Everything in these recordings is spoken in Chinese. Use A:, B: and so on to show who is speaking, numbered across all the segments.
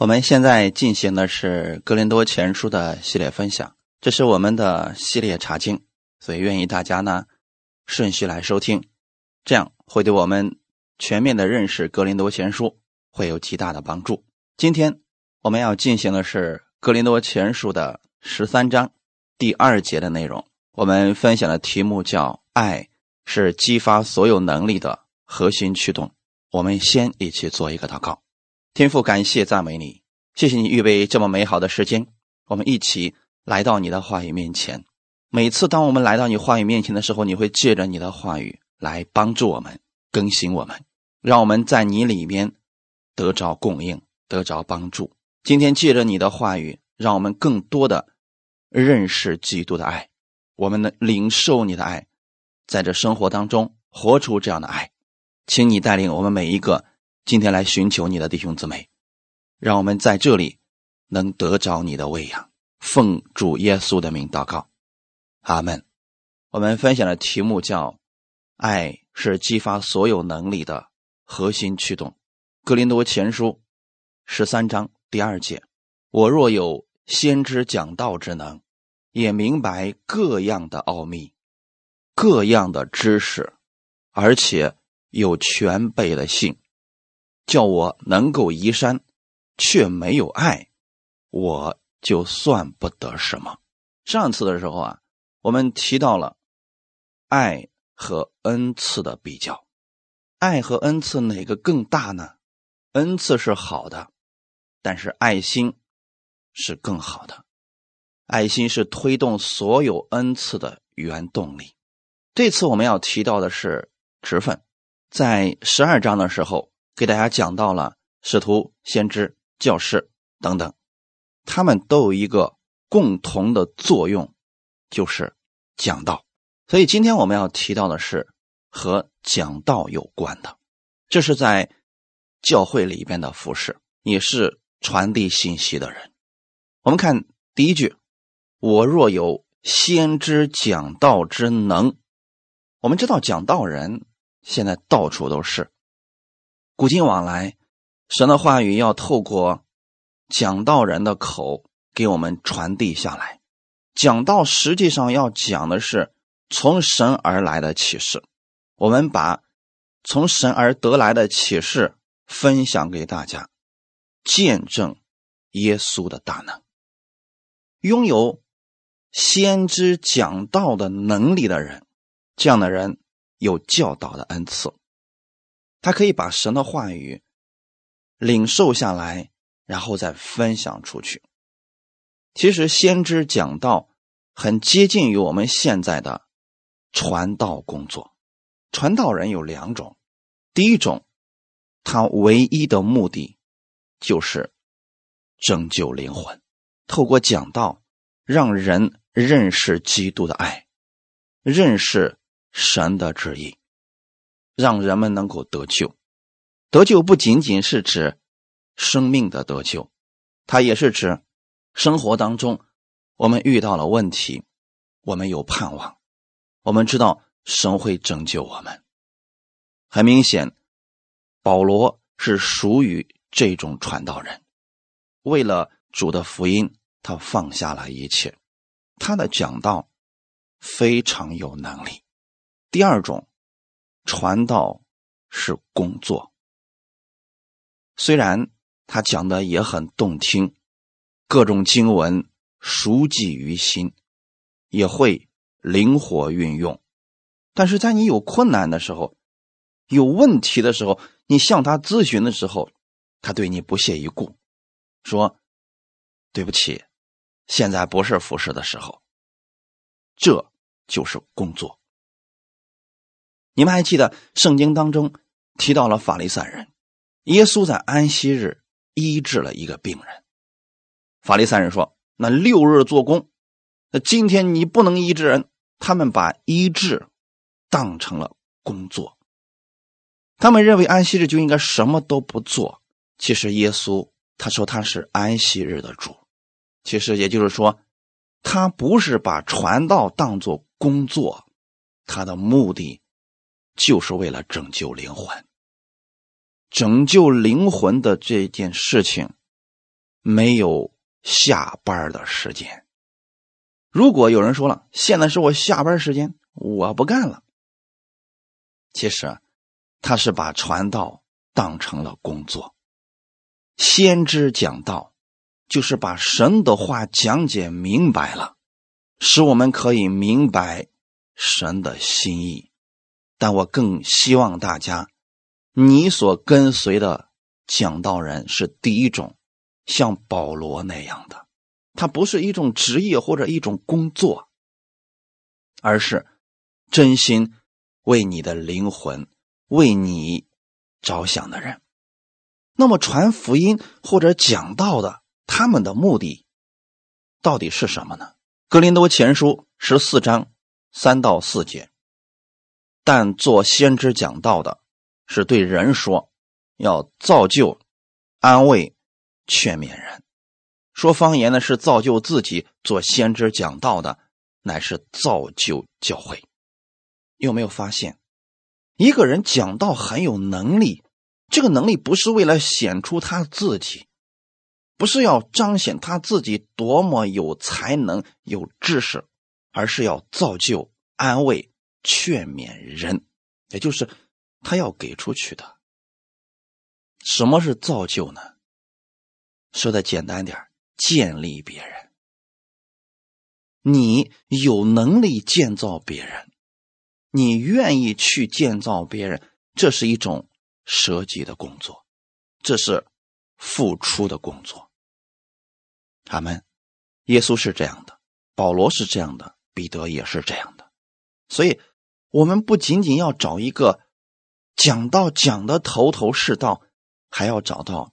A: 我们现在进行的是《格林多前书》的系列分享，这是我们的系列查经，所以愿意大家呢顺序来收听，这样会对我们全面的认识《格林多前书》会有极大的帮助。今天我们要进行的是《格林多前书》的十三章第二节的内容，我们分享的题目叫“爱是激发所有能力的核心驱动”。我们先一起做一个祷告。天父，感谢赞美你，谢谢你预备这么美好的时间，我们一起来到你的话语面前。每次当我们来到你话语面前的时候，你会借着你的话语来帮助我们、更新我们，让我们在你里面得着供应、得着帮助。今天借着你的话语，让我们更多的认识基督的爱，我们能领受你的爱，在这生活当中活出这样的爱。请你带领我们每一个。今天来寻求你的弟兄姊妹，让我们在这里能得着你的喂养。奉主耶稣的名祷告，阿门。我们分享的题目叫“爱是激发所有能力的核心驱动”。格林多前书十三章第二节：“我若有先知讲道之能，也明白各样的奥秘、各样的知识，而且有全备的信。”叫我能够移山，却没有爱，我就算不得什么。上次的时候啊，我们提到了爱和恩赐的比较，爱和恩赐哪个更大呢？恩赐是好的，但是爱心是更好的。爱心是推动所有恩赐的原动力。这次我们要提到的是职分，在十二章的时候。给大家讲到了使徒、先知、教师等等，他们都有一个共同的作用，就是讲道。所以今天我们要提到的是和讲道有关的，这是在教会里边的服饰，你是传递信息的人。我们看第一句：“我若有先知讲道之能。”我们知道讲道人现在到处都是。古今往来，神的话语要透过讲道人的口给我们传递下来。讲道实际上要讲的是从神而来的启示。我们把从神而得来的启示分享给大家，见证耶稣的大能。拥有先知讲道的能力的人，这样的人有教导的恩赐。他可以把神的话语领受下来，然后再分享出去。其实，先知讲道很接近于我们现在的传道工作。传道人有两种，第一种，他唯一的目的就是拯救灵魂，透过讲道让人认识基督的爱，认识神的旨意。让人们能够得救，得救不仅仅是指生命的得救，它也是指生活当中我们遇到了问题，我们有盼望，我们知道神会拯救我们。很明显，保罗是属于这种传道人，为了主的福音，他放下了一切，他的讲道非常有能力。第二种。传道是工作，虽然他讲的也很动听，各种经文熟记于心，也会灵活运用，但是在你有困难的时候、有问题的时候，你向他咨询的时候，他对你不屑一顾，说：“对不起，现在不是服侍的时候。”这就是工作。你们还记得圣经当中提到了法利赛人，耶稣在安息日医治了一个病人。法利赛人说：“那六日做工，那今天你不能医治人。”他们把医治当成了工作，他们认为安息日就应该什么都不做。其实耶稣他说他是安息日的主，其实也就是说，他不是把传道当做工作，他的目的。就是为了拯救灵魂，拯救灵魂的这件事情没有下班的时间。如果有人说了，现在是我下班时间，我不干了。其实，他是把传道当成了工作。先知讲道，就是把神的话讲解明白了，使我们可以明白神的心意。但我更希望大家，你所跟随的讲道人是第一种，像保罗那样的，他不是一种职业或者一种工作，而是真心为你的灵魂、为你着想的人。那么传福音或者讲道的，他们的目的到底是什么呢？格林多前书十四章三到四节。但做先知讲道的，是对人说，要造就、安慰、劝勉人；说方言的是造就自己；做先知讲道的，乃是造就教会。有没有发现，一个人讲道很有能力？这个能力不是为了显出他自己，不是要彰显他自己多么有才能、有知识，而是要造就、安慰、劝勉人，也就是他要给出去的。什么是造就呢？说的简单点建立别人。你有能力建造别人，你愿意去建造别人，这是一种。舍己的工作，这是付出的工作。他们，耶稣是这样的，保罗是这样的，彼得也是这样的。所以，我们不仅仅要找一个讲道讲的头头是道，还要找到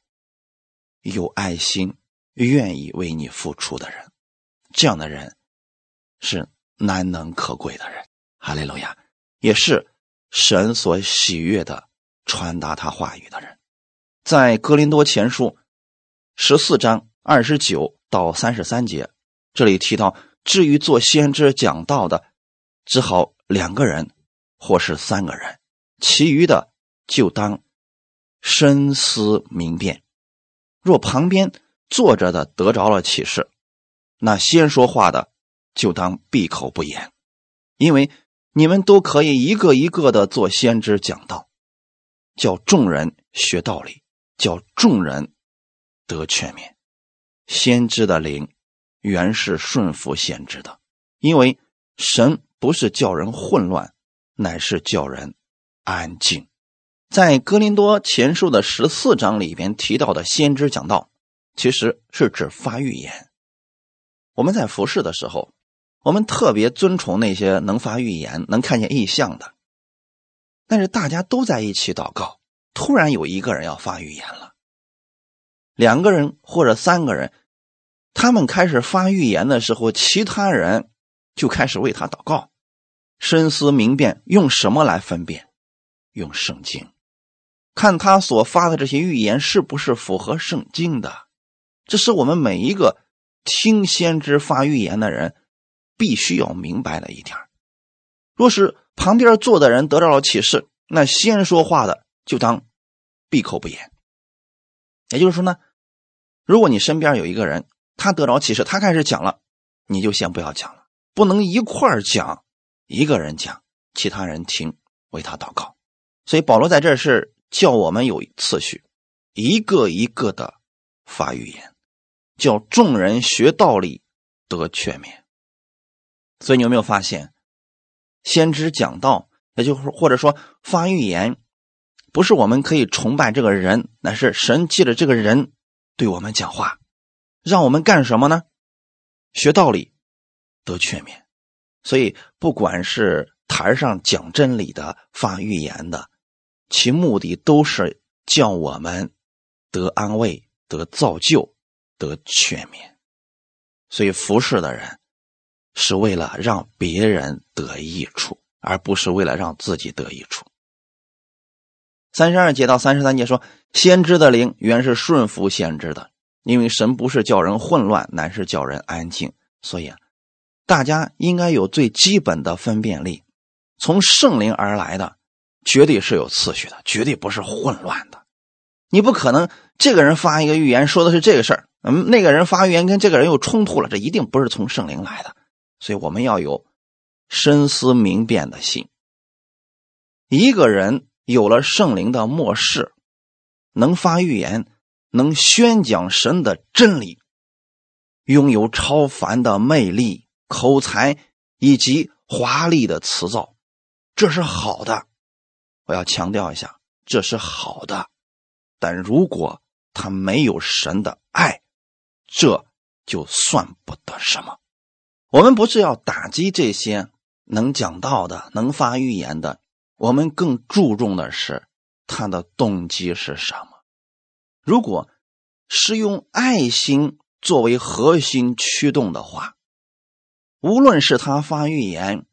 A: 有爱心、愿意为你付出的人。这样的人是难能可贵的人。哈利路亚，也是神所喜悦的。传达他话语的人，在哥林多前书十四章二十九到三十三节，这里提到，至于做先知讲道的，只好两个人或是三个人，其余的就当深思明辨。若旁边坐着的得着了启示，那先说话的就当闭口不言，因为你们都可以一个一个的做先知讲道。叫众人学道理，叫众人得全面。先知的灵原是顺服先知的，因为神不是叫人混乱，乃是叫人安静。在格林多前书的十四章里边提到的先知讲道，其实是指发预言。我们在服侍的时候，我们特别尊崇那些能发预言、能看见异象的。但是大家都在一起祷告，突然有一个人要发预言了，两个人或者三个人，他们开始发预言的时候，其他人就开始为他祷告，深思明辨，用什么来分辨？用圣经，看他所发的这些预言是不是符合圣经的。这是我们每一个听先知发预言的人必须要明白的一点。若是。旁边坐的人得到了启示，那先说话的就当闭口不言。也就是说呢，如果你身边有一个人，他得着启示，他开始讲了，你就先不要讲，不能一块儿讲，一个人讲，其他人听，为他祷告。所以保罗在这是叫我们有次序，一个一个的发预言，叫众人学道理得全面。所以你有没有发现？先知讲道，也就是或者说发预言，不是我们可以崇拜这个人，乃是神借着这个人对我们讲话，让我们干什么呢？学道理，得劝勉。所以，不管是台上讲真理的、发预言的，其目的都是叫我们得安慰、得造就、得劝勉。所以，服侍的人。是为了让别人得益处，而不是为了让自己得益处。三十二节到三十三节说，先知的灵原是顺服先知的，因为神不是叫人混乱，乃是叫人安静。所以啊，大家应该有最基本的分辨力，从圣灵而来的，绝对是有次序的，绝对不是混乱的。你不可能这个人发一个预言说的是这个事儿，嗯，那个人发预言跟这个人又冲突了，这一定不是从圣灵来的。所以我们要有深思明辨的心。一个人有了圣灵的漠视，能发预言，能宣讲神的真理，拥有超凡的魅力、口才以及华丽的辞藻，这是好的。我要强调一下，这是好的。但如果他没有神的爱，这就算不得什么。我们不是要打击这些能讲道的、能发预言的，我们更注重的是他的动机是什么。如果是用爱心作为核心驱动的话，无论是他发预言、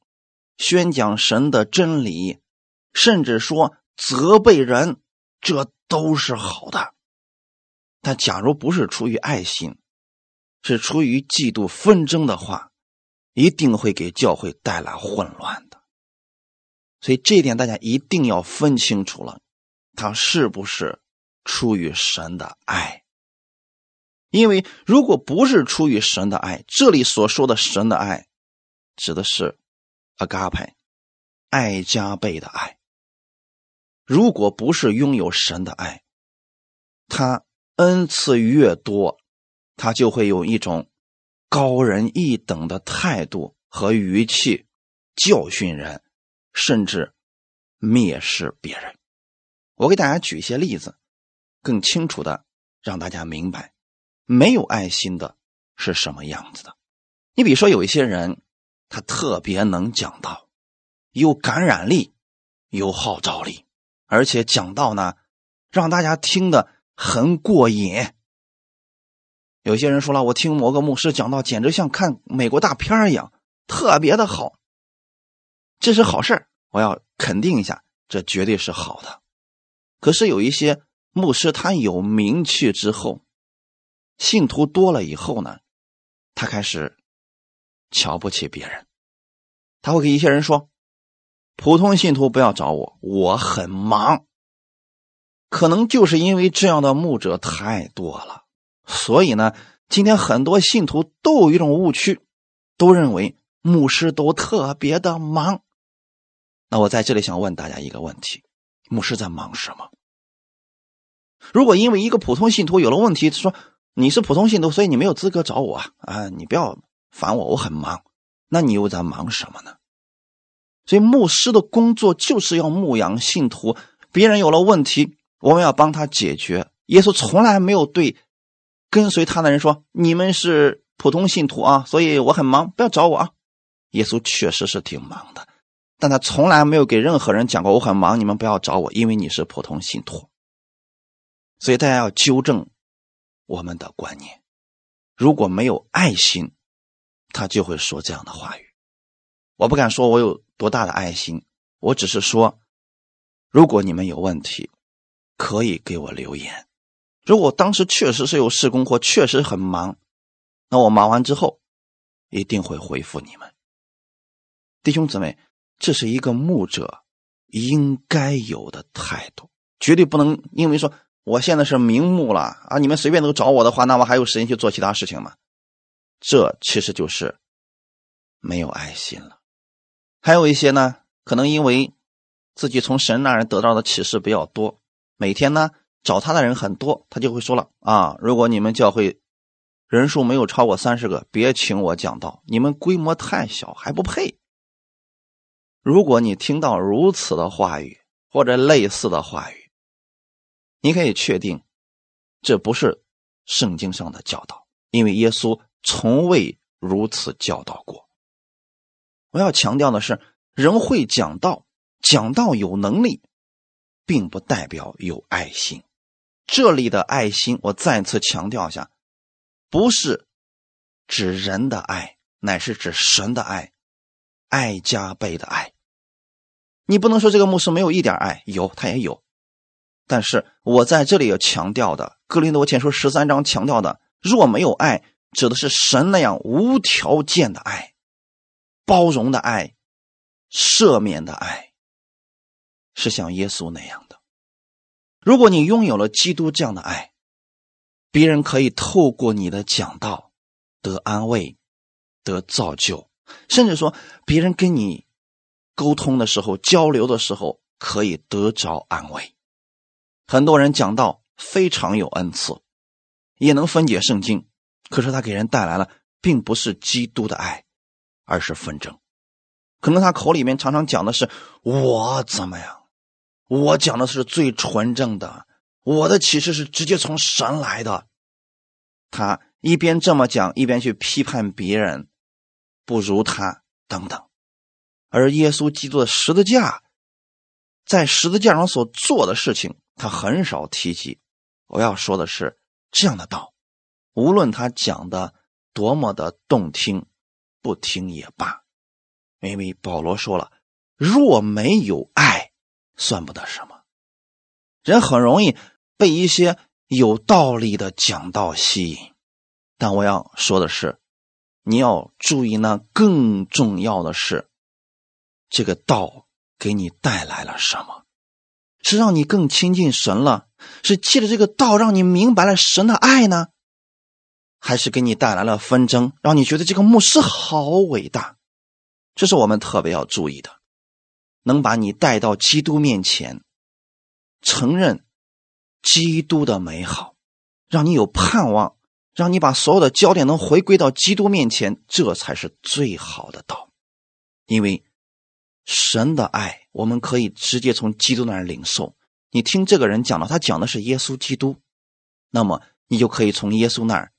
A: 宣讲神的真理，甚至说责备人，这。都是好的，但假如不是出于爱心，是出于嫉妒纷争的话，一定会给教会带来混乱的。所以这一点大家一定要分清楚了，他是不是出于神的爱？因为如果不是出于神的爱，这里所说的神的爱，指的是阿嘎派爱加倍的爱。如果不是拥有神的爱，他恩赐越多，他就会有一种高人一等的态度和语气教训人，甚至蔑视别人。我给大家举一些例子，更清楚的让大家明白没有爱心的是什么样子的。你比如说，有一些人，他特别能讲道，有感染力，有号召力。而且讲道呢，让大家听得很过瘾。有些人说了，我听某个牧师讲道，简直像看美国大片一样，特别的好。这是好事我要肯定一下，这绝对是好的。可是有一些牧师，他有名气之后，信徒多了以后呢，他开始瞧不起别人，他会给一些人说。普通信徒不要找我，我很忙。可能就是因为这样的牧者太多了，所以呢，今天很多信徒都有一种误区，都认为牧师都特别的忙。那我在这里想问大家一个问题：牧师在忙什么？如果因为一个普通信徒有了问题，说你是普通信徒，所以你没有资格找我啊，啊你不要烦我，我很忙。那你又在忙什么呢？所以，牧师的工作就是要牧养信徒。别人有了问题，我们要帮他解决。耶稣从来没有对跟随他的人说：“你们是普通信徒啊，所以我很忙，不要找我啊。”耶稣确实是挺忙的，但他从来没有给任何人讲过：“我很忙，你们不要找我，因为你是普通信徒。”所以，大家要纠正我们的观念。如果没有爱心，他就会说这样的话语。我不敢说我有。多大的爱心！我只是说，如果你们有问题，可以给我留言。如果当时确实是有事工或确实很忙，那我忙完之后一定会回复你们。弟兄姊妹，这是一个牧者应该有的态度，绝对不能因为说我现在是名牧了啊，你们随便都找我的话，那我还有时间去做其他事情吗？这其实就是没有爱心了。还有一些呢，可能因为自己从神那儿得到的启示比较多，每天呢找他的人很多，他就会说了啊，如果你们教会人数没有超过三十个，别请我讲道，你们规模太小，还不配。如果你听到如此的话语或者类似的话语，你可以确定这不是圣经上的教导，因为耶稣从未如此教导过。我要强调的是，人会讲道，讲道有能力，并不代表有爱心。这里的爱心，我再次强调一下，不是指人的爱，乃是指神的爱，爱加倍的爱。你不能说这个牧师没有一点爱，有他也有。但是我在这里要强调的，《格林多前书》十三章强调的，若没有爱，指的是神那样无条件的爱。包容的爱，赦免的爱，是像耶稣那样的。如果你拥有了基督这样的爱，别人可以透过你的讲道得安慰、得造就，甚至说别人跟你沟通的时候、交流的时候可以得着安慰。很多人讲道非常有恩赐，也能分解圣经，可是他给人带来了并不是基督的爱，而是纷争。可能他口里面常常讲的是我怎么样，我讲的是最纯正的，我的启示是直接从神来的。他一边这么讲，一边去批判别人不如他等等。而耶稣基督的十字架，在十字架上所做的事情，他很少提及。我要说的是，这样的道，无论他讲的多么的动听，不听也罢。因为保罗说了：“若没有爱，算不得什么。”人很容易被一些有道理的讲道吸引，但我要说的是，你要注意那更重要的是，这个道给你带来了什么？是让你更亲近神了？是借着这个道让你明白了神的爱呢？还是给你带来了纷争，让你觉得这个牧师好伟大？这是我们特别要注意的，能把你带到基督面前，承认基督的美好，让你有盼望，让你把所有的焦点能回归到基督面前，这才是最好的道。因为神的爱，我们可以直接从基督那儿领受。你听这个人讲的，他讲的是耶稣基督，那么你就可以从耶稣那儿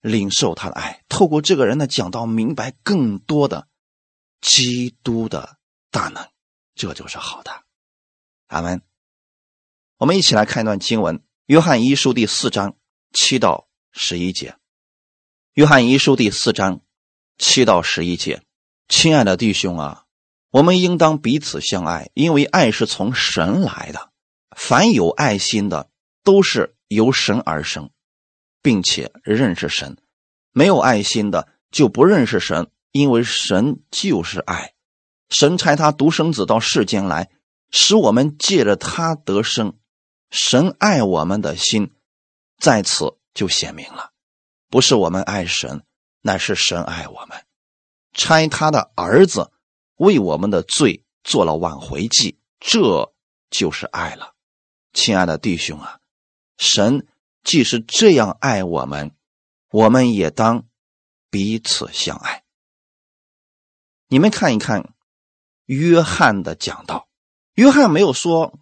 A: 领受他的爱，透过这个人的讲道，明白更多的。基督的大能，这就是好的。阿门。我们一起来看一段经文，《约翰一书》第四章七到十一节。《约翰一书》第四章七到十一节，亲爱的弟兄啊，我们应当彼此相爱，因为爱是从神来的。凡有爱心的，都是由神而生，并且认识神；没有爱心的，就不认识神。因为神就是爱，神差他独生子到世间来，使我们借着他得生。神爱我们的心，在此就显明了，不是我们爱神，乃是神爱我们，差他的儿子为我们的罪做了挽回祭，这就是爱了。亲爱的弟兄啊，神既是这样爱我们，我们也当彼此相爱。你们看一看，约翰的讲道，约翰没有说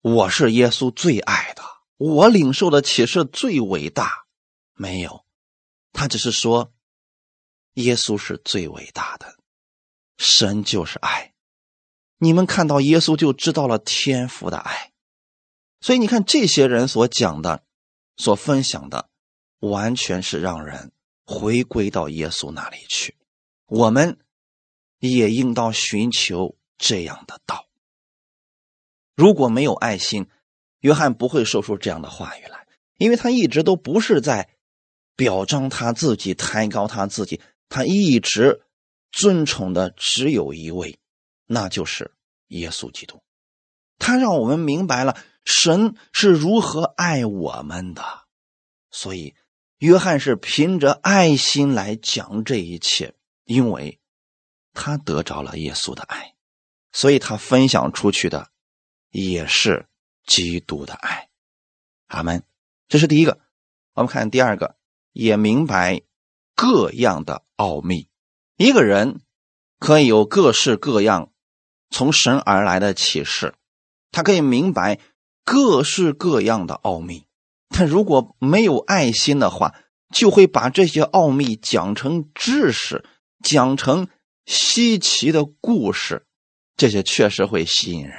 A: 我是耶稣最爱的，我领受的启示最伟大，没有，他只是说耶稣是最伟大的，神就是爱，你们看到耶稣就知道了天父的爱，所以你看这些人所讲的、所分享的，完全是让人回归到耶稣那里去，我们。也应当寻求这样的道。如果没有爱心，约翰不会说出这样的话语来，因为他一直都不是在表彰他自己、抬高他自己，他一直尊崇的只有一位，那就是耶稣基督。他让我们明白了神是如何爱我们的，所以约翰是凭着爱心来讲这一切，因为。他得着了耶稣的爱，所以他分享出去的也是基督的爱。阿门。这是第一个。我们看第二个，也明白各样的奥秘。一个人可以有各式各样从神而来的启示，他可以明白各式各样的奥秘。他如果没有爱心的话，就会把这些奥秘讲成知识，讲成。稀奇的故事，这些确实会吸引人，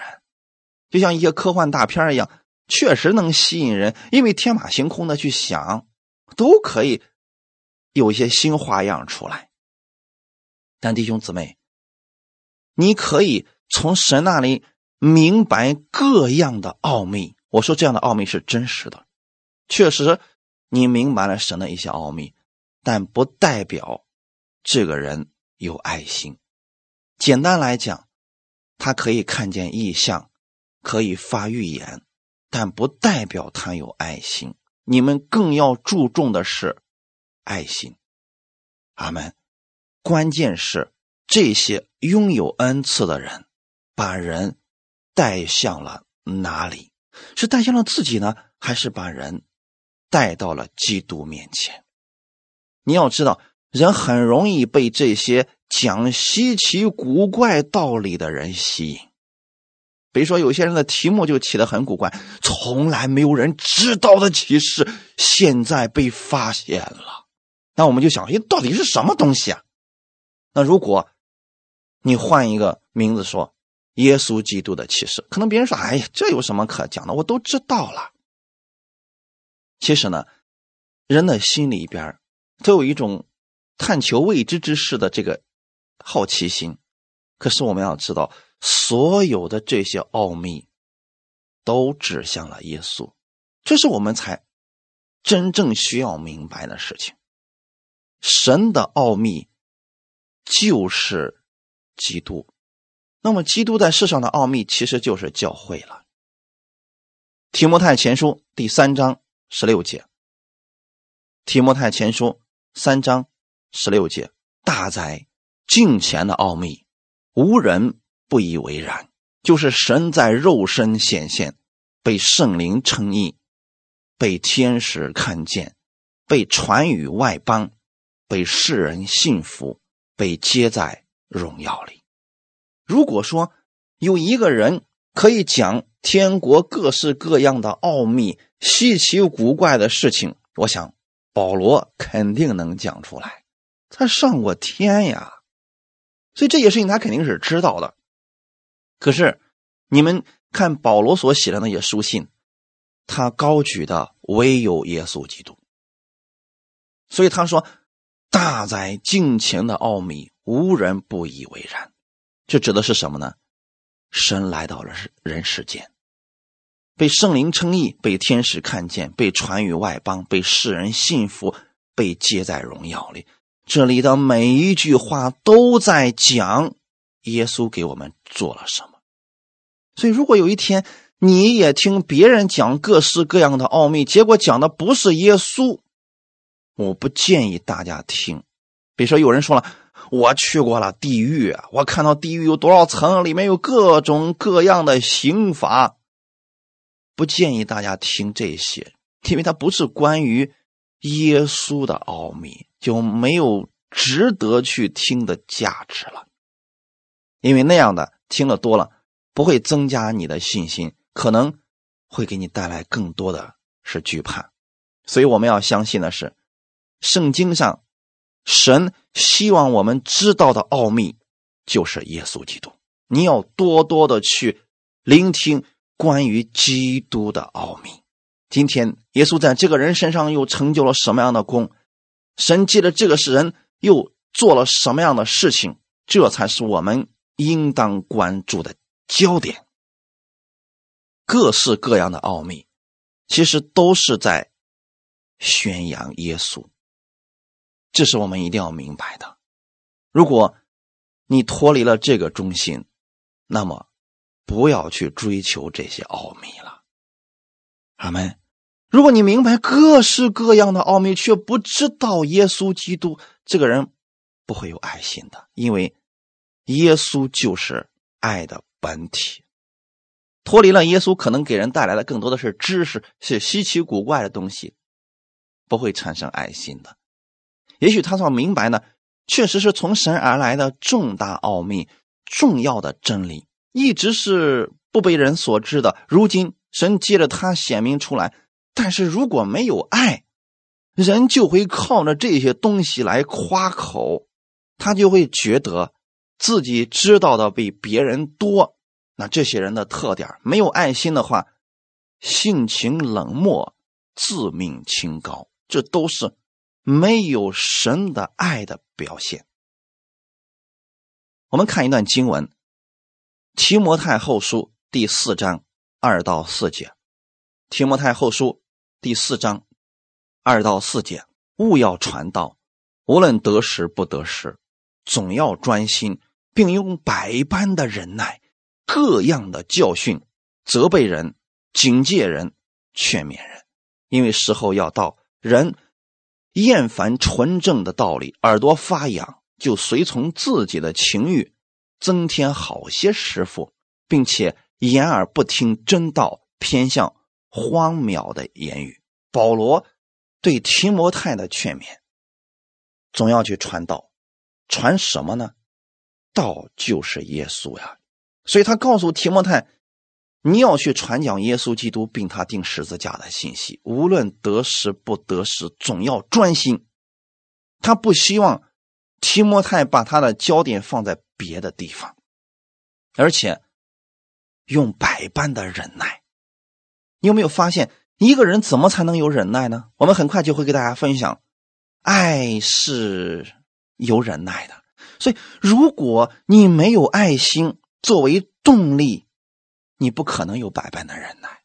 A: 就像一些科幻大片一样，确实能吸引人。因为天马行空的去想，都可以有一些新花样出来。但弟兄姊妹，你可以从神那里明白各样的奥秘。我说这样的奥秘是真实的，确实你明白了神的一些奥秘，但不代表这个人。有爱心，简单来讲，他可以看见异象，可以发预言，但不代表他有爱心。你们更要注重的是爱心。阿门。关键是这些拥有恩赐的人，把人带向了哪里？是带向了自己呢，还是把人带到了基督面前？你要知道，人很容易被这些讲稀奇古怪道理的人吸引。比如说，有些人的题目就起得很古怪，从来没有人知道的启示，现在被发现了。那我们就想，哎，到底是什么东西啊？那如果你换一个名字说“耶稣基督的启示”，可能别人说：“哎呀，这有什么可讲的？我都知道了。”其实呢，人的心里边都有一种探求未知之事的这个好奇心。可是我们要知道，所有的这些奥秘都指向了耶稣，这是我们才真正需要明白的事情。神的奥秘。就是基督，那么基督在世上的奥秘其实就是教会了。提摩太前书第三章十六节，提摩太前书三章十六节，大哉敬前的奥秘，无人不以为然，就是神在肉身显现，被圣灵称义，被天使看见，被传与外邦，被世人信服。被接在荣耀里。如果说有一个人可以讲天国各式各样的奥秘、稀奇古怪的事情，我想保罗肯定能讲出来。他上过天呀，所以这些事情他肯定是知道的。可是你们看保罗所写的那些书信，他高举的唯有耶稣基督，所以他说。大在敬虔的奥秘，无人不以为然。这指的是什么呢？神来到了人世间，被圣灵称义，被天使看见，被传于外邦，被世人信服，被接在荣耀里。这里的每一句话都在讲耶稣给我们做了什么。所以，如果有一天你也听别人讲各式各样的奥秘，结果讲的不是耶稣。我不建议大家听，比如说有人说了，我去过了地狱，我看到地狱有多少层，里面有各种各样的刑罚。不建议大家听这些，因为它不是关于耶稣的奥秘，就没有值得去听的价值了。因为那样的听了多了，不会增加你的信心，可能会给你带来更多的是惧怕。所以我们要相信的是。圣经上，神希望我们知道的奥秘就是耶稣基督。你要多多的去聆听关于基督的奥秘。今天耶稣在这个人身上又成就了什么样的功？神借着这个世人又做了什么样的事情？这才是我们应当关注的焦点。各式各样的奥秘，其实都是在宣扬耶稣。这是我们一定要明白的。如果你脱离了这个中心，那么不要去追求这些奥秘了。阿门。如果你明白各式各样的奥秘，却不知道耶稣基督这个人，不会有爱心的，因为耶稣就是爱的本体。脱离了耶稣，可能给人带来的更多的是知识，是稀奇古怪的东西，不会产生爱心的。也许他所明白呢，确实是从神而来的重大奥秘、重要的真理，一直是不被人所知的。如今神借着他显明出来，但是如果没有爱，人就会靠着这些东西来夸口，他就会觉得自己知道的比别人多。那这些人的特点，没有爱心的话，性情冷漠、自命清高，这都是。没有神的爱的表现。我们看一段经文，《提摩太后书》第四章二到四节，《提摩太后书》第四章二到四节，勿要传道，无论得时不得时，总要专心，并用百般的忍耐，各样的教训，责备人，警戒人、劝勉人，因为时候要到，人厌烦纯正的道理，耳朵发痒，就随从自己的情欲，增添好些师傅，并且掩耳不听真道，偏向荒谬的言语。保罗对提摩太的劝勉，总要去传道，传什么呢？道就是耶稣呀，所以他告诉提摩太。你要去传讲耶稣基督并他钉十字架的信息，无论得时不得时，总要专心。他不希望提摩太把他的焦点放在别的地方，而且用百般的忍耐。你有没有发现，一个人怎么才能有忍耐呢？我们很快就会给大家分享，爱是有忍耐的。所以，如果你没有爱心作为动力，你不可能有百般的忍耐，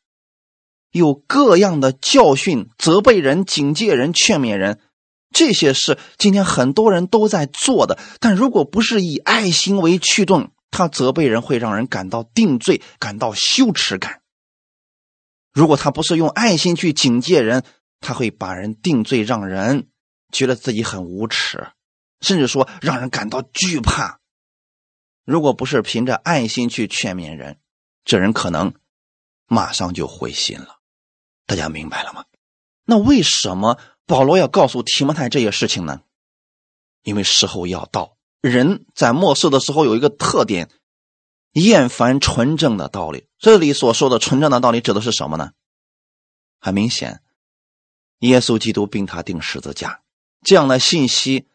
A: 有各样的教训、责备人、警戒人、劝勉人，这些是今天很多人都在做的。但如果不是以爱心为驱动，他责备人会让人感到定罪、感到羞耻感；如果他不是用爱心去警戒人，他会把人定罪，让人觉得自己很无耻，甚至说让人感到惧怕。如果不是凭着爱心去劝勉人，这人可能马上就灰心了，大家明白了吗？那为什么保罗要告诉提摩太这些事情呢？因为时候要到，人在末世的时候有一个特点，厌烦纯正的道理。这里所说的纯正的道理指的是什么呢？很明显，耶稣基督并他钉十字架这样的信息，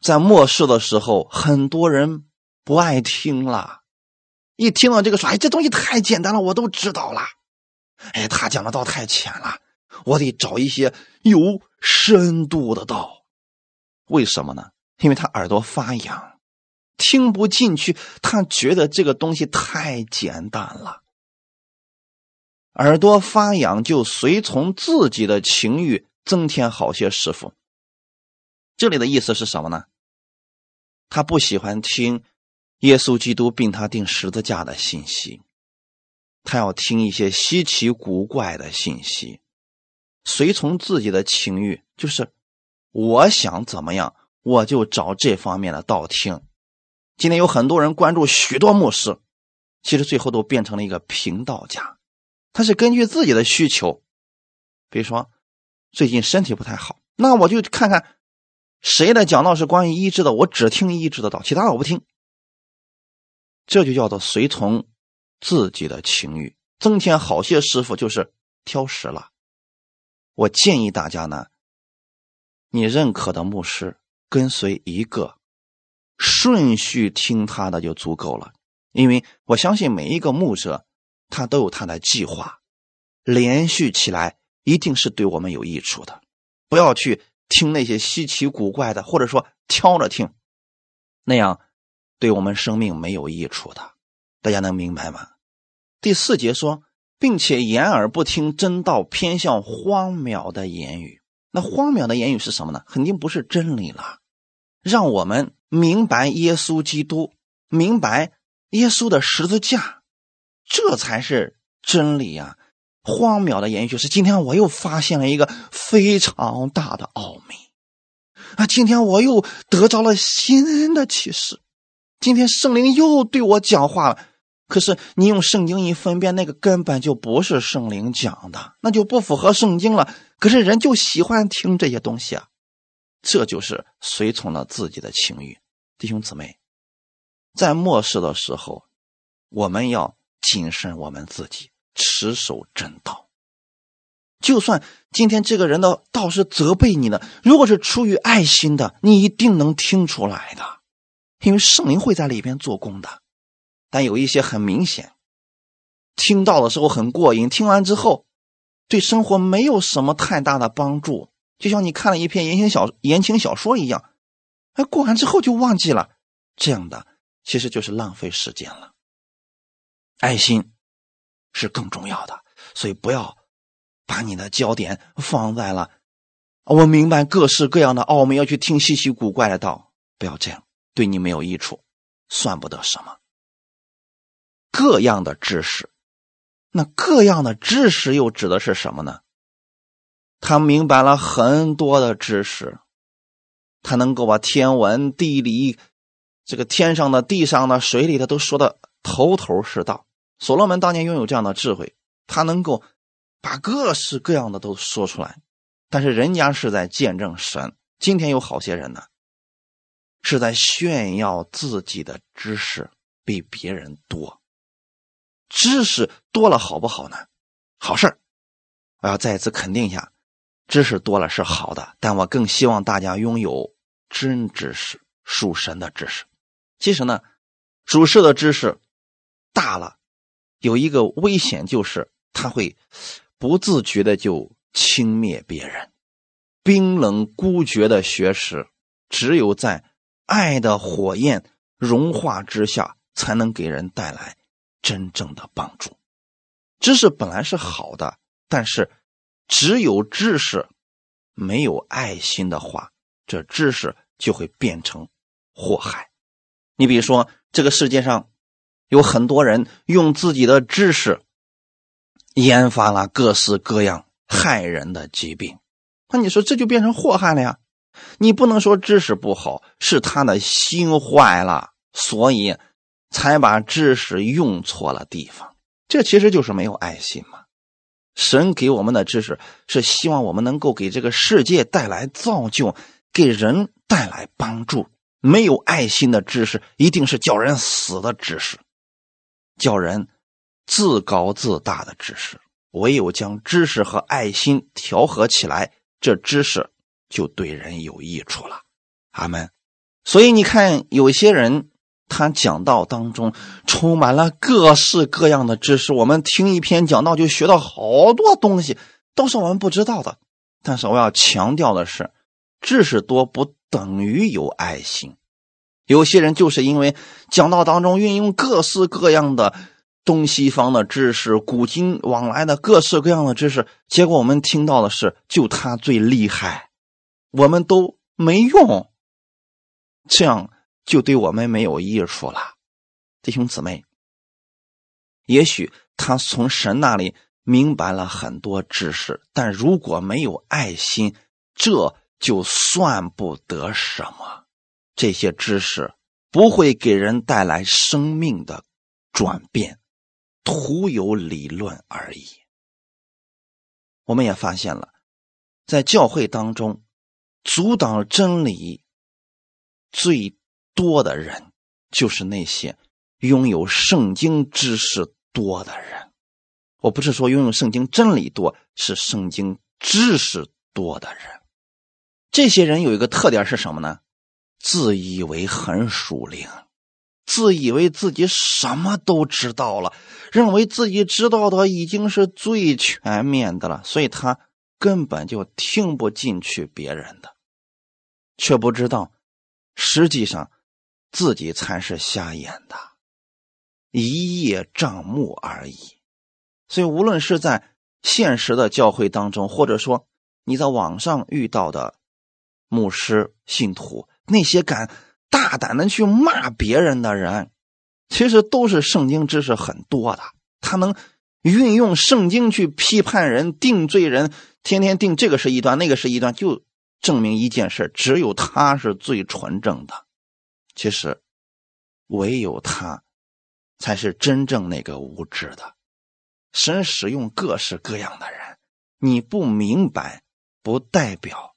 A: 在末世的时候，很多人不爱听了。一听到这个说，哎，这东西太简单了，我都知道了。哎，他讲的道太浅了，我得找一些有深度的道。为什么呢？因为他耳朵发痒，听不进去。他觉得这个东西太简单了，耳朵发痒就随从自己的情欲，增添好些师傅。这里的意思是什么呢？他不喜欢听。耶稣基督并他钉十字架的信息，他要听一些稀奇古怪的信息，随从自己的情欲，就是我想怎么样，我就找这方面的道听。今天有很多人关注许多牧师，其实最后都变成了一个贫道家。他是根据自己的需求，比如说最近身体不太好，那我就看看谁的讲道是关于医治的，我只听医治的道，其他的我不听。这就叫做随从自己的情欲，增添好些师傅就是挑食了。我建议大家呢，你认可的牧师跟随一个顺序听他的就足够了，因为我相信每一个牧者他都有他的计划，连续起来一定是对我们有益处的。不要去听那些稀奇古怪的，或者说挑着听，那样。对我们生命没有益处的，大家能明白吗？第四节说，并且掩耳不听真道，偏向荒谬的言语。那荒谬的言语是什么呢？肯定不是真理了。让我们明白耶稣基督，明白耶稣的十字架，这才是真理呀！荒谬的言语就是今天我又发现了一个非常大的奥秘啊！今天我又得着了新的启示。今天圣灵又对我讲话了，可是你用圣经一分辨，那个根本就不是圣灵讲的，那就不符合圣经了。可是人就喜欢听这些东西啊，这就是随从了自己的情欲。弟兄姊妹，在末世的时候，我们要谨慎我们自己，持守正道。就算今天这个人的道是责备你的，如果是出于爱心的，你一定能听出来的。因为圣灵会在里边做工的，但有一些很明显，听到的时候很过瘾，听完之后对生活没有什么太大的帮助，就像你看了一篇言情小言情小说一样，哎，过完之后就忘记了，这样的其实就是浪费时间了。爱心是更重要的，所以不要把你的焦点放在了我明白各式各样的奥秘，要去听稀奇古怪的道，不要这样。对你没有益处，算不得什么。各样的知识那各样的知识又指的是什么呢？他明白了很多的知识，他能够把天文、地理、这个天上的、地上的、水里的都说的头头是道。所罗门当年拥有这样的智慧，他能够把各式各样的都说出来。但是人家是在见证神。今天有好些人呢，是在炫耀自己的知识比别人多。知识多了好不好呢？好事我要再次肯定一下。知识多了是好的，但我更希望大家拥有真知识、属神的知识。其实呢，属世的知识大了，有一个危险，就是他会不自觉的就轻蔑别人。冰冷孤绝的学识，只有在爱的火焰融化之下，才能给人带来真正的帮助。知识本来是好的，但是。只有知识，没有爱心的话，这知识就会变成祸害。你比如说，这个世界上有很多人用自己的知识研发了各式各样害人的疾病，那你说这就变成祸害了呀？你不能说知识不好，是他的心坏了，所以才把知识用错了地方。这其实就是没有爱心嘛。神给我们的知识是希望我们能够给这个世界带来造就，给人带来帮助。没有爱心的知识，一定是叫人死的知识，叫人自高自大的知识。唯有将知识和爱心调和起来，这知识就对人有益处了。阿门。所以你看，有些人。他讲道当中充满了各式各样的知识，我们听一篇讲道就学到好多东西，都是我们不知道的。但是我要强调的是，知识多不等于有爱心。有些人就是因为讲道当中运用各式各样的东西方的知识、古今往来的各式各样的知识，结果我们听到的是就他最厉害，我们都没用，这样。就对我们没有益处了，弟兄姊妹。也许他从神那里明白了很多知识，但如果没有爱心，这就算不得什么。这些知识不会给人带来生命的转变，徒有理论而已。我们也发现了，在教会当中，阻挡真理最。多的人，就是那些拥有圣经知识多的人。我不是说拥有圣经真理多，是圣经知识多的人。这些人有一个特点是什么呢？自以为很属灵，自以为自己什么都知道了，认为自己知道的已经是最全面的了，所以他根本就听不进去别人的，却不知道实际上。自己才是瞎眼的，一叶障目而已。所以，无论是在现实的教会当中，或者说你在网上遇到的牧师、信徒，那些敢大胆的去骂别人的人，其实都是圣经知识很多的。他能运用圣经去批判人、定罪人，天天定这个是一端，那个是一端，就证明一件事：只有他是最纯正的。其实，唯有他才是真正那个无知的。神使用各式各样的人，你不明白，不代表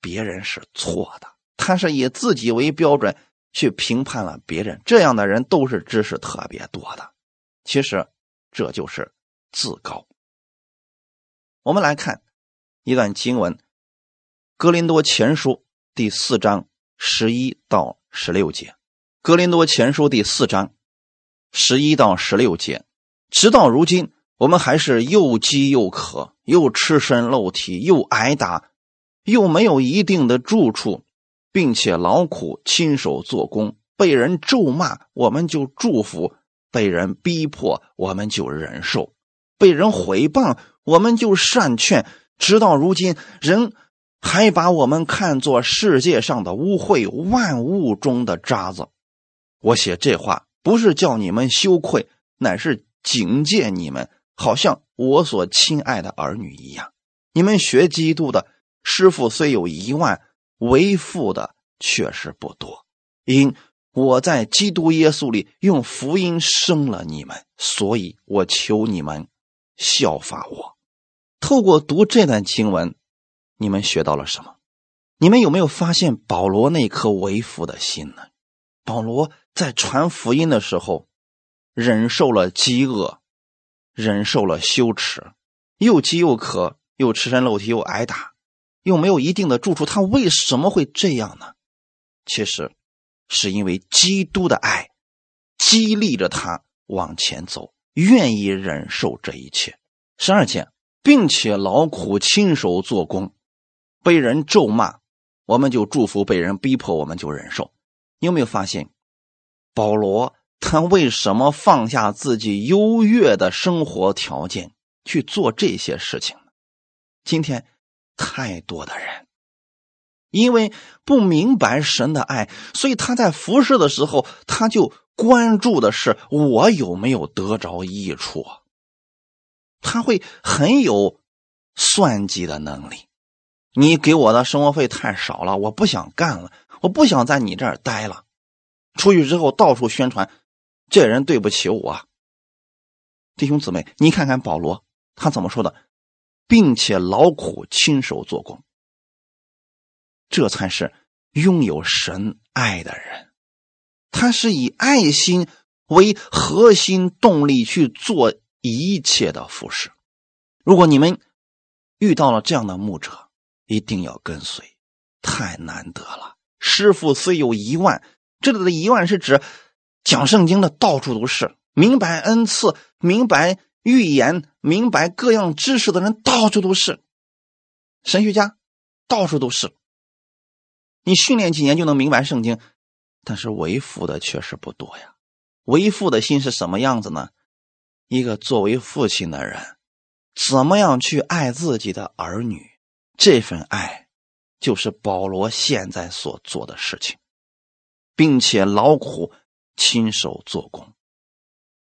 A: 别人是错的。他是以自己为标准去评判了别人，这样的人都是知识特别多的。其实这就是自高。我们来看一段经文，《格林多前书》第四章十一到。十六节，《格林多前书》第四章，十一到十六节。直到如今，我们还是又饥又渴，又赤身露体，又挨打，又没有一定的住处，并且劳苦亲手做工，被人咒骂，我们就祝福；被人逼迫，我们就忍受；被人毁谤，我们就善劝。直到如今，人。还把我们看作世界上的污秽，万物中的渣子。我写这话不是叫你们羞愧，乃是警戒你们，好像我所亲爱的儿女一样。你们学基督的师傅虽有一万，为父的却是不多。因我在基督耶稣里用福音生了你们，所以我求你们效法我。透过读这段经文，你们学到了什么？你们有没有发现保罗那颗为父的心呢？保罗在传福音的时候，忍受了饥饿，忍受了羞耻，又饥又渴，又赤身露体，又挨打，又没有一定的住处。他为什么会这样呢？其实，是因为基督的爱激励着他往前走，愿意忍受这一切。十二节，并且劳苦亲手做工，被人咒骂，我们就祝福；被人逼迫，我们就忍受。你有没有发现，保罗他为什么放下自己优越的生活条件去做这些事情呢？今天太多的人因为不明白神的爱，所以他在服侍的时候，他就关注的是我有没有得着益处，他会很有算计的能力。你给我的生活费太少了，我不想干了。我不想在你这儿待了，出去之后到处宣传，这人对不起我。弟兄姊妹，你看看保罗他怎么说的，并且劳苦亲手做工，这才是拥有神爱的人。他是以爱心为核心动力去做一切的服饰。如果你们遇到了这样的牧者，一定要跟随，太难得了。师傅虽有一万，这里的一万是指讲圣经的到处都是，明白恩赐、明白预言、明白各样知识的人到处都是，神学家到处都是。你训练几年就能明白圣经，但是为父的确实不多呀。为父的心是什么样子呢？一个作为父亲的人，怎么样去爱自己的儿女？这份爱。就是保罗现在所做的事情，并且劳苦亲手做工。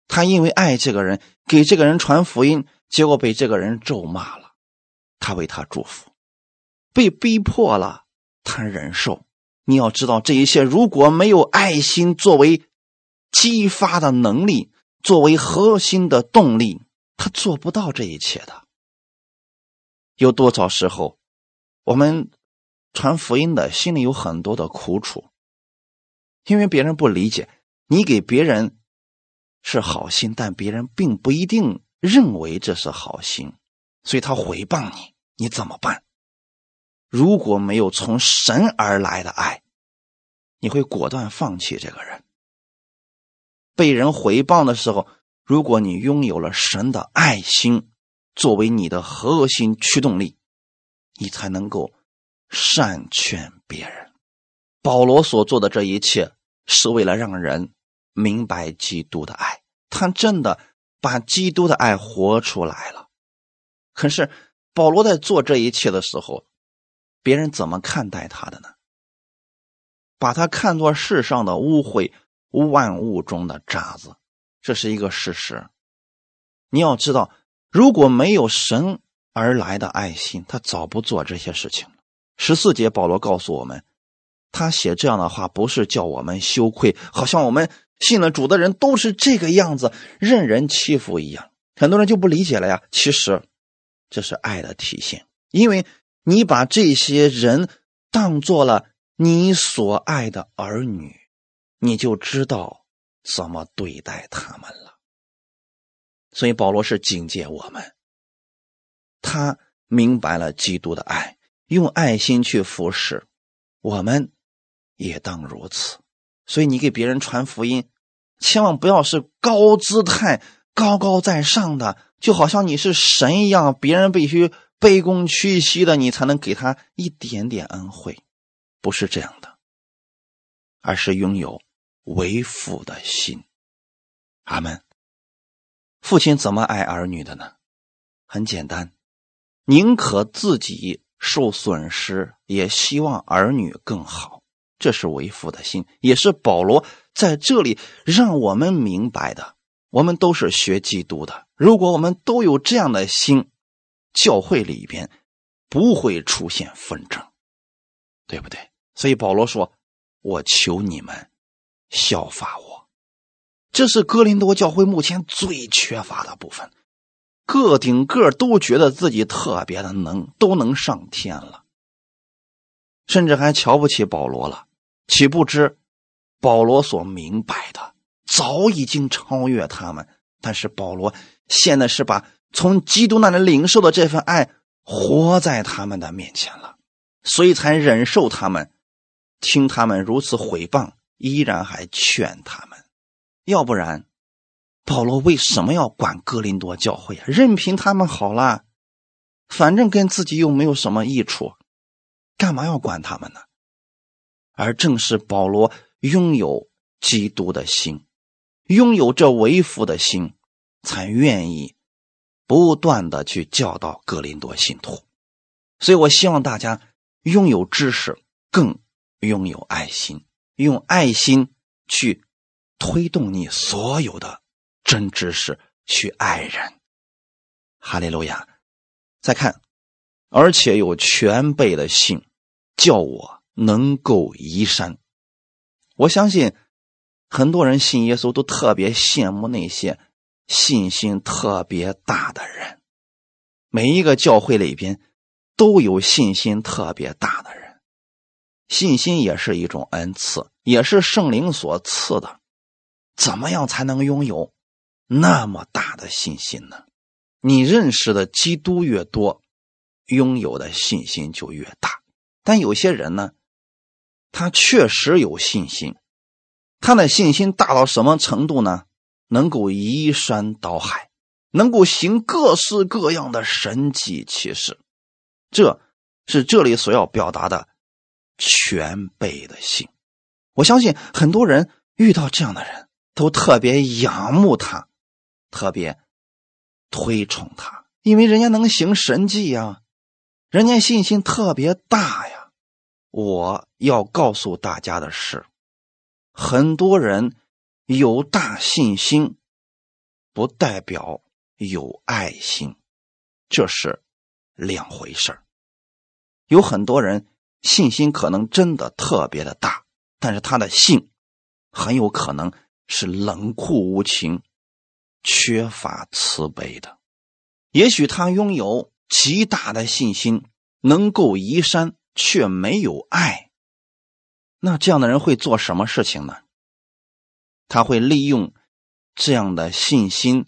A: 他因为爱这个人，给这个人传福音，结果被这个人咒骂了。他为他祝福，被逼迫了，他忍受。你要知道，这一切如果没有爱心作为激发的能力，作为核心的动力，他做不到这一切的。有多少时候，我们？传福音的心里有很多的苦楚，因为别人不理解你给别人是好心，但别人并不一定认为这是好心，所以他回谤你，你怎么办？如果没有从神而来的爱，你会果断放弃这个人。被人回报的时候，如果你拥有了神的爱心作为你的核心驱动力，你才能够。善劝别人，保罗所做的这一切是为了让人明白基督的爱。他真的把基督的爱活出来了。可是保罗在做这一切的时候，别人怎么看待他的呢？把他看作世上的污秽、万物中的渣子，这是一个事实。你要知道，如果没有神而来的爱心，他早不做这些事情。十四节，保罗告诉我们，他写这样的话不是叫我们羞愧，好像我们信了主的人都是这个样子，任人欺负一样。很多人就不理解了呀。其实，这是爱的体现，因为你把这些人当做了你所爱的儿女，你就知道怎么对待他们了。所以保罗是警戒我们，他明白了基督的爱。用爱心去服侍，我们也当如此。所以你给别人传福音，千万不要是高姿态、高高在上的，就好像你是神一样，别人必须卑躬屈膝的，你才能给他一点点恩惠，不是这样的，而是拥有为父的心。阿门。父亲怎么爱儿女的呢？很简单，宁可自己。受损失，也希望儿女更好，这是为父的心，也是保罗在这里让我们明白的。我们都是学基督的。如果我们都有这样的心，教会里边不会出现纷争，对不对？所以保罗说：“我求你们效法我。”这是哥林多教会目前最缺乏的部分。个顶个都觉得自己特别的能，都能上天了，甚至还瞧不起保罗了。岂不知保罗所明白的早已经超越他们。但是保罗现在是把从基督那里领受的这份爱活在他们的面前了，所以才忍受他们，听他们如此毁谤，依然还劝他们。要不然。保罗为什么要管哥林多教会啊？任凭他们好了，反正跟自己又没有什么益处，干嘛要管他们呢？而正是保罗拥有基督的心，拥有这为父的心，才愿意不断的去教导格林多信徒。所以我希望大家拥有知识，更拥有爱心，用爱心去推动你所有的。真知识去爱人，哈利路亚！再看，而且有全备的信，叫我能够移山。我相信很多人信耶稣都特别羡慕那些信心特别大的人。每一个教会里边都有信心特别大的人，信心也是一种恩赐，也是圣灵所赐的。怎么样才能拥有？那么大的信心呢？你认识的基督越多，拥有的信心就越大。但有些人呢，他确实有信心，他的信心大到什么程度呢？能够移山倒海，能够行各式各样的神迹奇事。这是这里所要表达的全备的信。我相信很多人遇到这样的人都特别仰慕他。特别推崇他，因为人家能行神迹呀，人家信心特别大呀。我要告诉大家的是，很多人有大信心，不代表有爱心，这是两回事有很多人信心可能真的特别的大，但是他的信很有可能是冷酷无情。缺乏慈悲的，也许他拥有极大的信心，能够移山，却没有爱。那这样的人会做什么事情呢？他会利用这样的信心，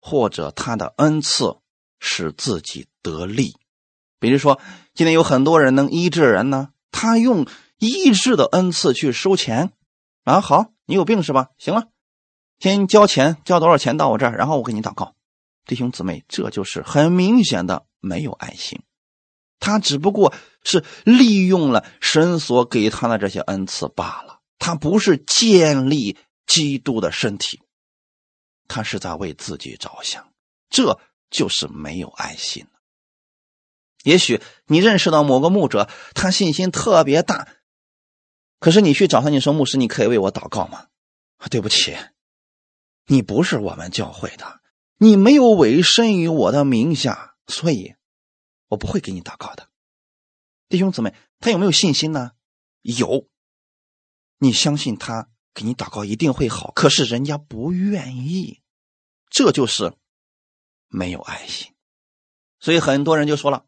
A: 或者他的恩赐，使自己得利。比如说，今天有很多人能医治人呢，他用医治的恩赐去收钱。啊，好，你有病是吧？行了。先交钱，交多少钱到我这儿，然后我给你祷告，弟兄姊妹，这就是很明显的没有爱心。他只不过是利用了神所给他的这些恩赐罢了，他不是建立基督的身体，他是在为自己着想，这就是没有爱心也许你认识到某个牧者，他信心特别大，可是你去找他，你说牧师，你可以为我祷告吗？对不起。你不是我们教会的，你没有委身于我的名下，所以，我不会给你祷告的。弟兄姊妹，他有没有信心呢？有，你相信他给你祷告一定会好，可是人家不愿意，这就是没有爱心。所以很多人就说了，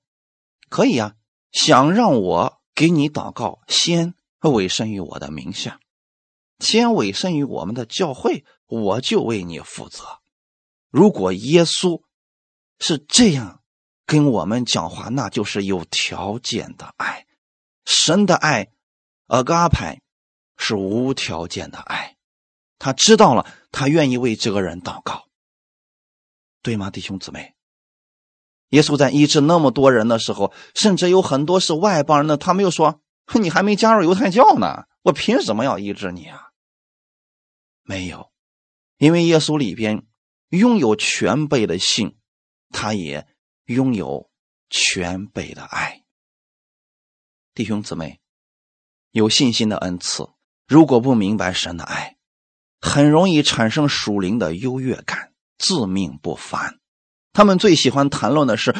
A: 可以呀，想让我给你祷告，先委身于我的名下。先委身于我们的教会，我就为你负责。如果耶稣是这样跟我们讲话，那就是有条件的爱。神的爱，阿嘎派是无条件的爱。他知道了，他愿意为这个人祷告，对吗，弟兄姊妹？耶稣在医治那么多人的时候，甚至有很多是外邦人的，他没有说：“你还没加入犹太教呢。”我凭什么要医治你啊？没有，因为耶稣里边拥有全备的信，他也拥有全备的爱。弟兄姊妹，有信心的恩赐，如果不明白神的爱，很容易产生属灵的优越感，自命不凡。他们最喜欢谈论的是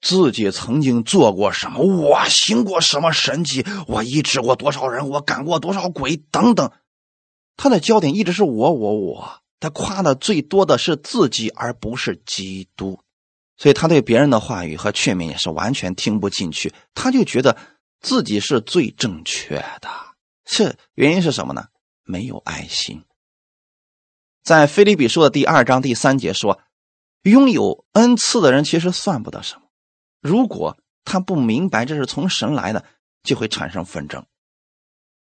A: 自己曾经做过什么，我行过什么神迹，我医治过多少人，我赶过多少鬼等等。他的焦点一直是我，我，我。他夸的最多的是自己，而不是基督。所以他对别人的话语和劝勉也是完全听不进去。他就觉得自己是最正确的。这原因是什么呢？没有爱心。在腓立比书的第二章第三节说：“拥有恩赐的人其实算不得什么，如果他不明白这是从神来的，就会产生纷争。”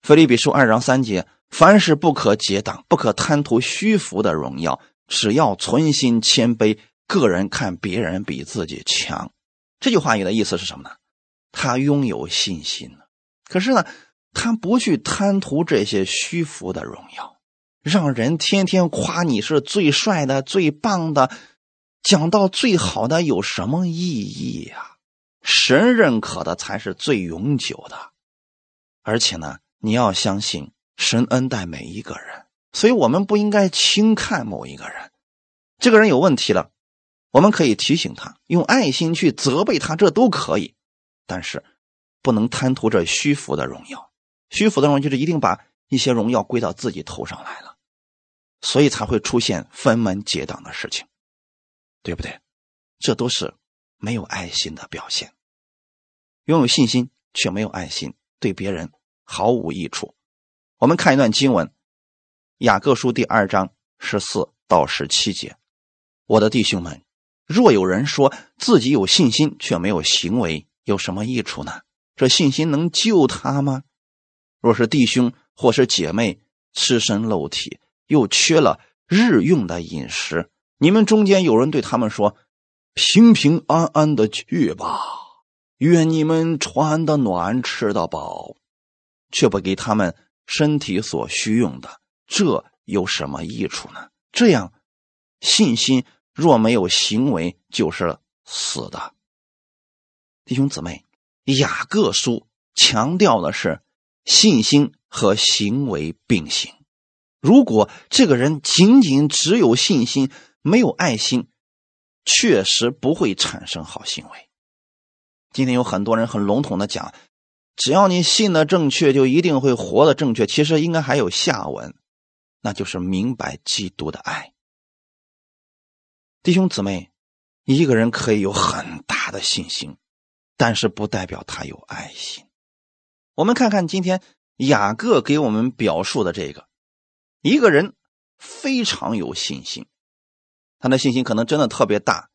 A: 腓立比书二章三节：“凡事不可结党，不可贪图虚浮的荣耀，只要存心谦卑，个人看别人比自己强。”这句话语的意思是什么呢？他拥有信心可是呢，他不去贪图这些虚浮的荣耀。让人天天夸你是最帅的、最棒的，讲到最好的有什么意义呀？神认可的才是最永久的，而且呢，你要相信神恩待每一个人，所以我们不应该轻看某一个人。这个人有问题了，我们可以提醒他，用爱心去责备他，这都可以，但是不能贪图这虚浮的荣耀。虚浮的荣耀就是一定把一些荣耀归到自己头上来了。所以才会出现分门结党的事情，对不对？这都是没有爱心的表现。拥有信心却没有爱心，对别人毫无益处。我们看一段经文，《雅各书》第二章十四到十七节：“我的弟兄们，若有人说自己有信心却没有行为，有什么益处呢？这信心能救他吗？若是弟兄或是姐妹赤身露体，又缺了日用的饮食，你们中间有人对他们说：“平平安安的去吧，愿你们穿的暖，吃的饱，却不给他们身体所需用的，这有什么益处呢？”这样，信心若没有行为，就是死的。弟兄姊妹，雅各书强调的是信心和行为并行。如果这个人仅仅只有信心，没有爱心，确实不会产生好行为。今天有很多人很笼统的讲，只要你信的正确，就一定会活的正确。其实应该还有下文，那就是明白基督的爱。弟兄姊妹，一个人可以有很大的信心，但是不代表他有爱心。我们看看今天雅各给我们表述的这个。一个人非常有信心，他的信心可能真的特别大，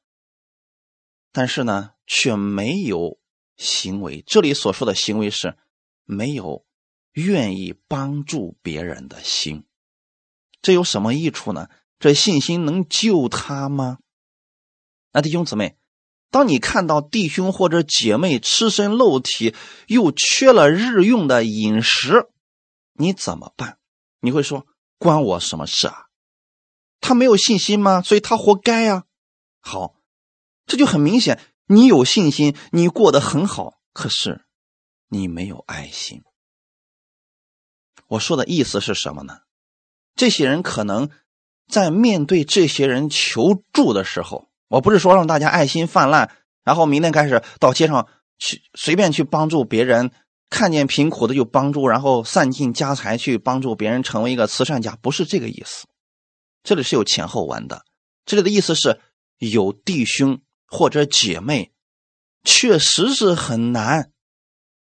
A: 但是呢，却没有行为。这里所说的行为是没有愿意帮助别人的心，这有什么益处呢？这信心能救他吗？那弟兄姊妹，当你看到弟兄或者姐妹赤身露体，又缺了日用的饮食，你怎么办？你会说？关我什么事啊？他没有信心吗？所以他活该呀。好，这就很明显，你有信心，你过得很好，可是你没有爱心。我说的意思是什么呢？这些人可能在面对这些人求助的时候，我不是说让大家爱心泛滥，然后明天开始到街上去随便去帮助别人。看见贫苦的就帮助，然后散尽家财去帮助别人，成为一个慈善家，不是这个意思。这里是有前后文的。这里的意思是有弟兄或者姐妹，确实是很难，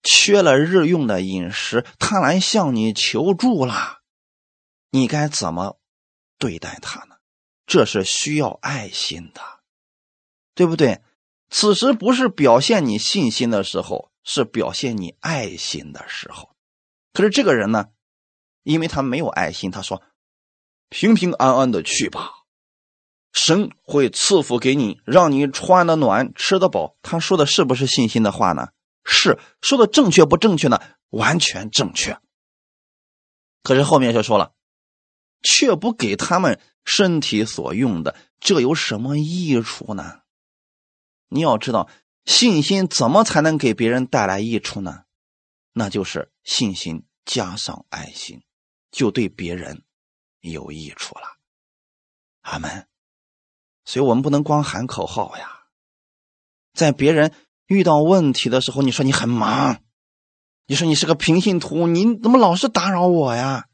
A: 缺了日用的饮食，他来向你求助了，你该怎么对待他呢？这是需要爱心的，对不对？此时不是表现你信心的时候。是表现你爱心的时候，可是这个人呢，因为他没有爱心，他说：“平平安安的去吧，神会赐福给你，让你穿的暖，吃的饱。”他说的是不是信心的话呢？是，说的正确不正确呢？完全正确。可是后面就说了，却不给他们身体所用的，这有什么益处呢？你要知道。信心怎么才能给别人带来益处呢？那就是信心加上爱心，就对别人有益处了。阿门。所以我们不能光喊口号呀，在别人遇到问题的时候，你说你很忙，你说你是个平信徒，你怎么老是打扰我呀？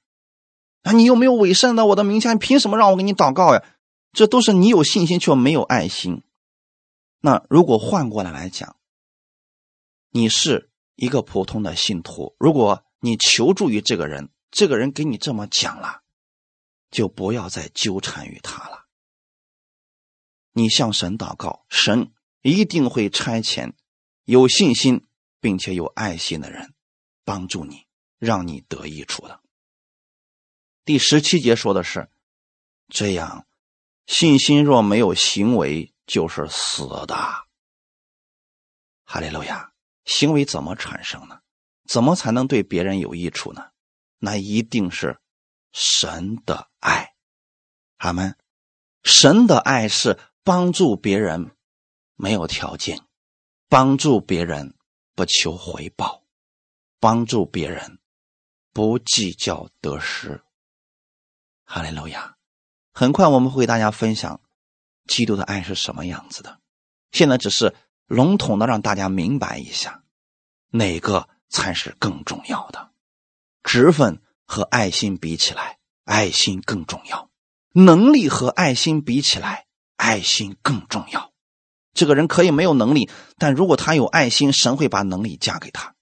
A: 啊，你又没有委身到我的名下，你凭什么让我给你祷告呀？这都是你有信心却没有爱心。那如果换过来来讲，你是一个普通的信徒，如果你求助于这个人，这个人给你这么讲了，就不要再纠缠于他了。你向神祷告，神一定会差遣有信心并且有爱心的人帮助你，让你得益处的。第十七节说的是这样：信心若没有行为，就是死的。哈利路亚！行为怎么产生呢？怎么才能对别人有益处呢？那一定是神的爱。阿门。神的爱是。帮助别人没有条件，帮助别人不求回报，帮助别人不计较得失。哈利路亚！很快我们会大家分享基督的爱是什么样子的。现在只是笼统的让大家明白一下，哪个才是更重要的。职分和爱心比起来，爱心更重要；能力和爱心比起来。爱心更重要。这个人可以没有能力，但如果他有爱心，神会把能力加给他。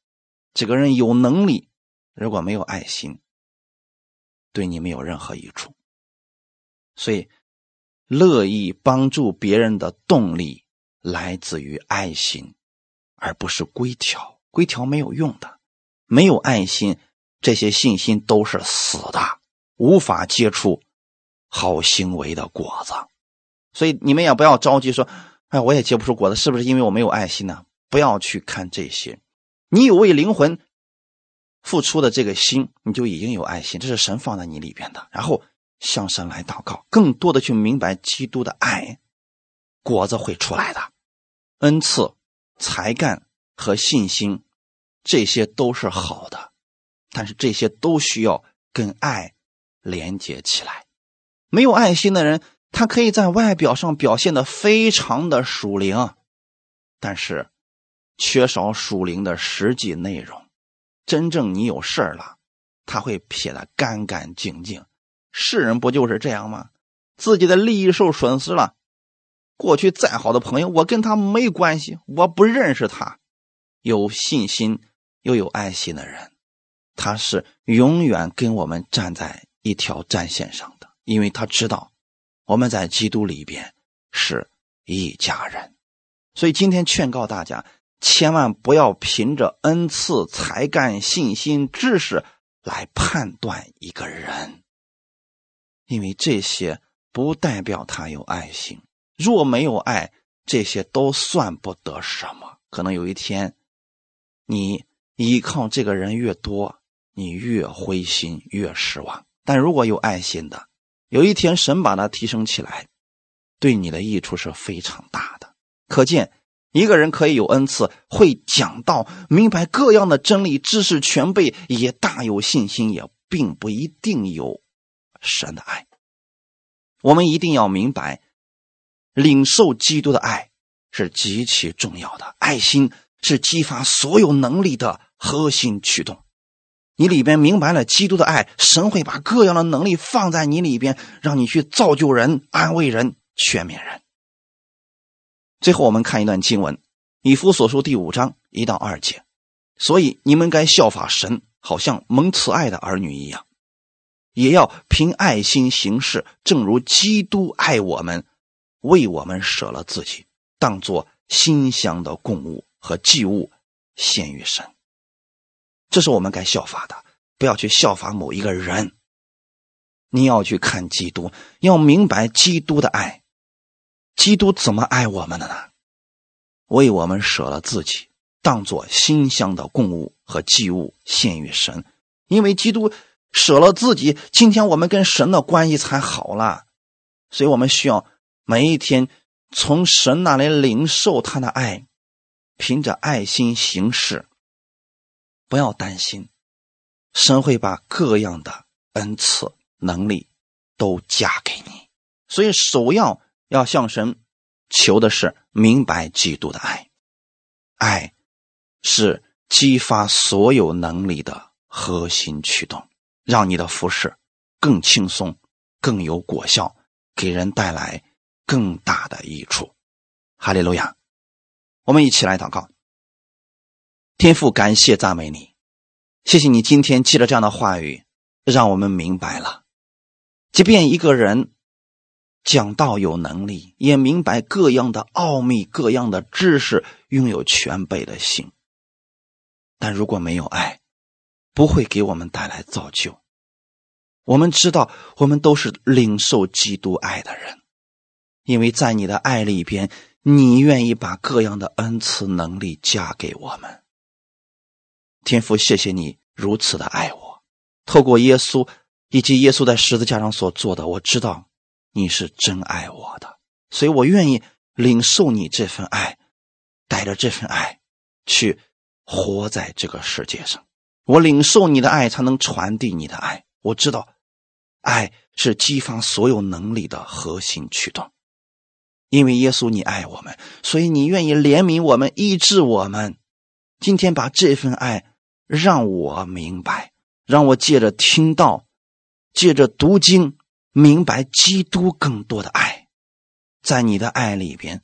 A: 这个人有能力，如果没有爱心，对你没有任何益处。所以，乐意帮助别人的动力来自于爱心，而不是规条。规条没有用的，没有爱心，这些信心都是死的，无法结出好行为的果子。所以你们也不要着急说，哎，我也结不出果子，是不是因为我没有爱心呢？不要去看这些，你有为灵魂付出的这个心，你就已经有爱心，这是神放在你里边的。然后向神来祷告，更多的去明白基督的爱，果子会出来的。恩赐、才干和信心，这些都是好的，但是这些都需要跟爱连接起来。没有爱心的人。他可以在外表上表现的非常的属灵，但是缺少属灵的实际内容。真正你有事儿了，他会撇得干干净净。世人不就是这样吗？自己的利益受损失了，过去再好的朋友，我跟他没关系，我不认识他。有信心又有爱心的人，他是永远跟我们站在一条战线上的，因为他知道。我们在基督里边是一家人，所以今天劝告大家，千万不要凭着恩赐、才干、信心、知识来判断一个人，因为这些不代表他有爱心。若没有爱，这些都算不得什么。可能有一天，你依靠这个人越多，你越灰心、越失望。但如果有爱心的，有一天，神把他提升起来，对你的益处是非常大的。可见，一个人可以有恩赐，会讲道，明白各样的真理，知识全备，也大有信心，也并不一定有神的爱。我们一定要明白，领受基督的爱是极其重要的。爱心是激发所有能力的核心驱动。你里边明白了基督的爱，神会把各样的能力放在你里边，让你去造就人、安慰人、劝勉人。最后，我们看一段经文，《以弗所书》第五章一到二节。所以，你们该效法神，好像蒙慈爱的儿女一样，也要凭爱心行事，正如基督爱我们，为我们舍了自己，当作馨香的供物和祭物献于神。这是我们该效法的，不要去效法某一个人。你要去看基督，要明白基督的爱。基督怎么爱我们的呢？为我们舍了自己，当做馨香的供物和祭物献于神。因为基督舍了自己，今天我们跟神的关系才好了。所以我们需要每一天从神那里领受他的爱，凭着爱心行事。不要担心，神会把各样的恩赐能力都加给你。所以，首要要向神求的是明白基督的爱，爱是激发所有能力的核心驱动，让你的服饰更轻松、更有果效，给人带来更大的益处。哈利路亚！我们一起来祷告。天父，感谢赞美你，谢谢你今天记着这样的话语，让我们明白了，即便一个人讲道有能力，也明白各样的奥秘、各样的知识，拥有全备的心，但如果没有爱，不会给我们带来造就。我们知道，我们都是领受基督爱的人，因为在你的爱里边，你愿意把各样的恩赐能力加给我们。天父，谢谢你如此的爱我。透过耶稣以及耶稣在十字架上所做的，我知道你是真爱我的，所以我愿意领受你这份爱，带着这份爱去活在这个世界上。我领受你的爱，才能传递你的爱。我知道，爱是激发所有能力的核心驱动。因为耶稣你爱我们，所以你愿意怜悯我们，医治我们。今天把这份爱。让我明白，让我借着听到，借着读经，明白基督更多的爱，在你的爱里边，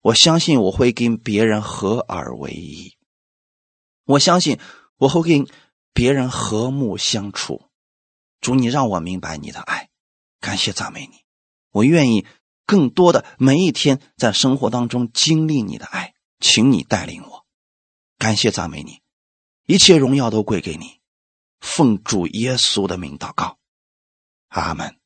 A: 我相信我会跟别人合而为一，我相信我会跟别人和睦相处。主，你让我明白你的爱，感谢赞美你，我愿意更多的每一天在生活当中经历你的爱，请你带领我，感谢赞美你。一切荣耀都归给你，奉主耶稣的名祷告，阿门。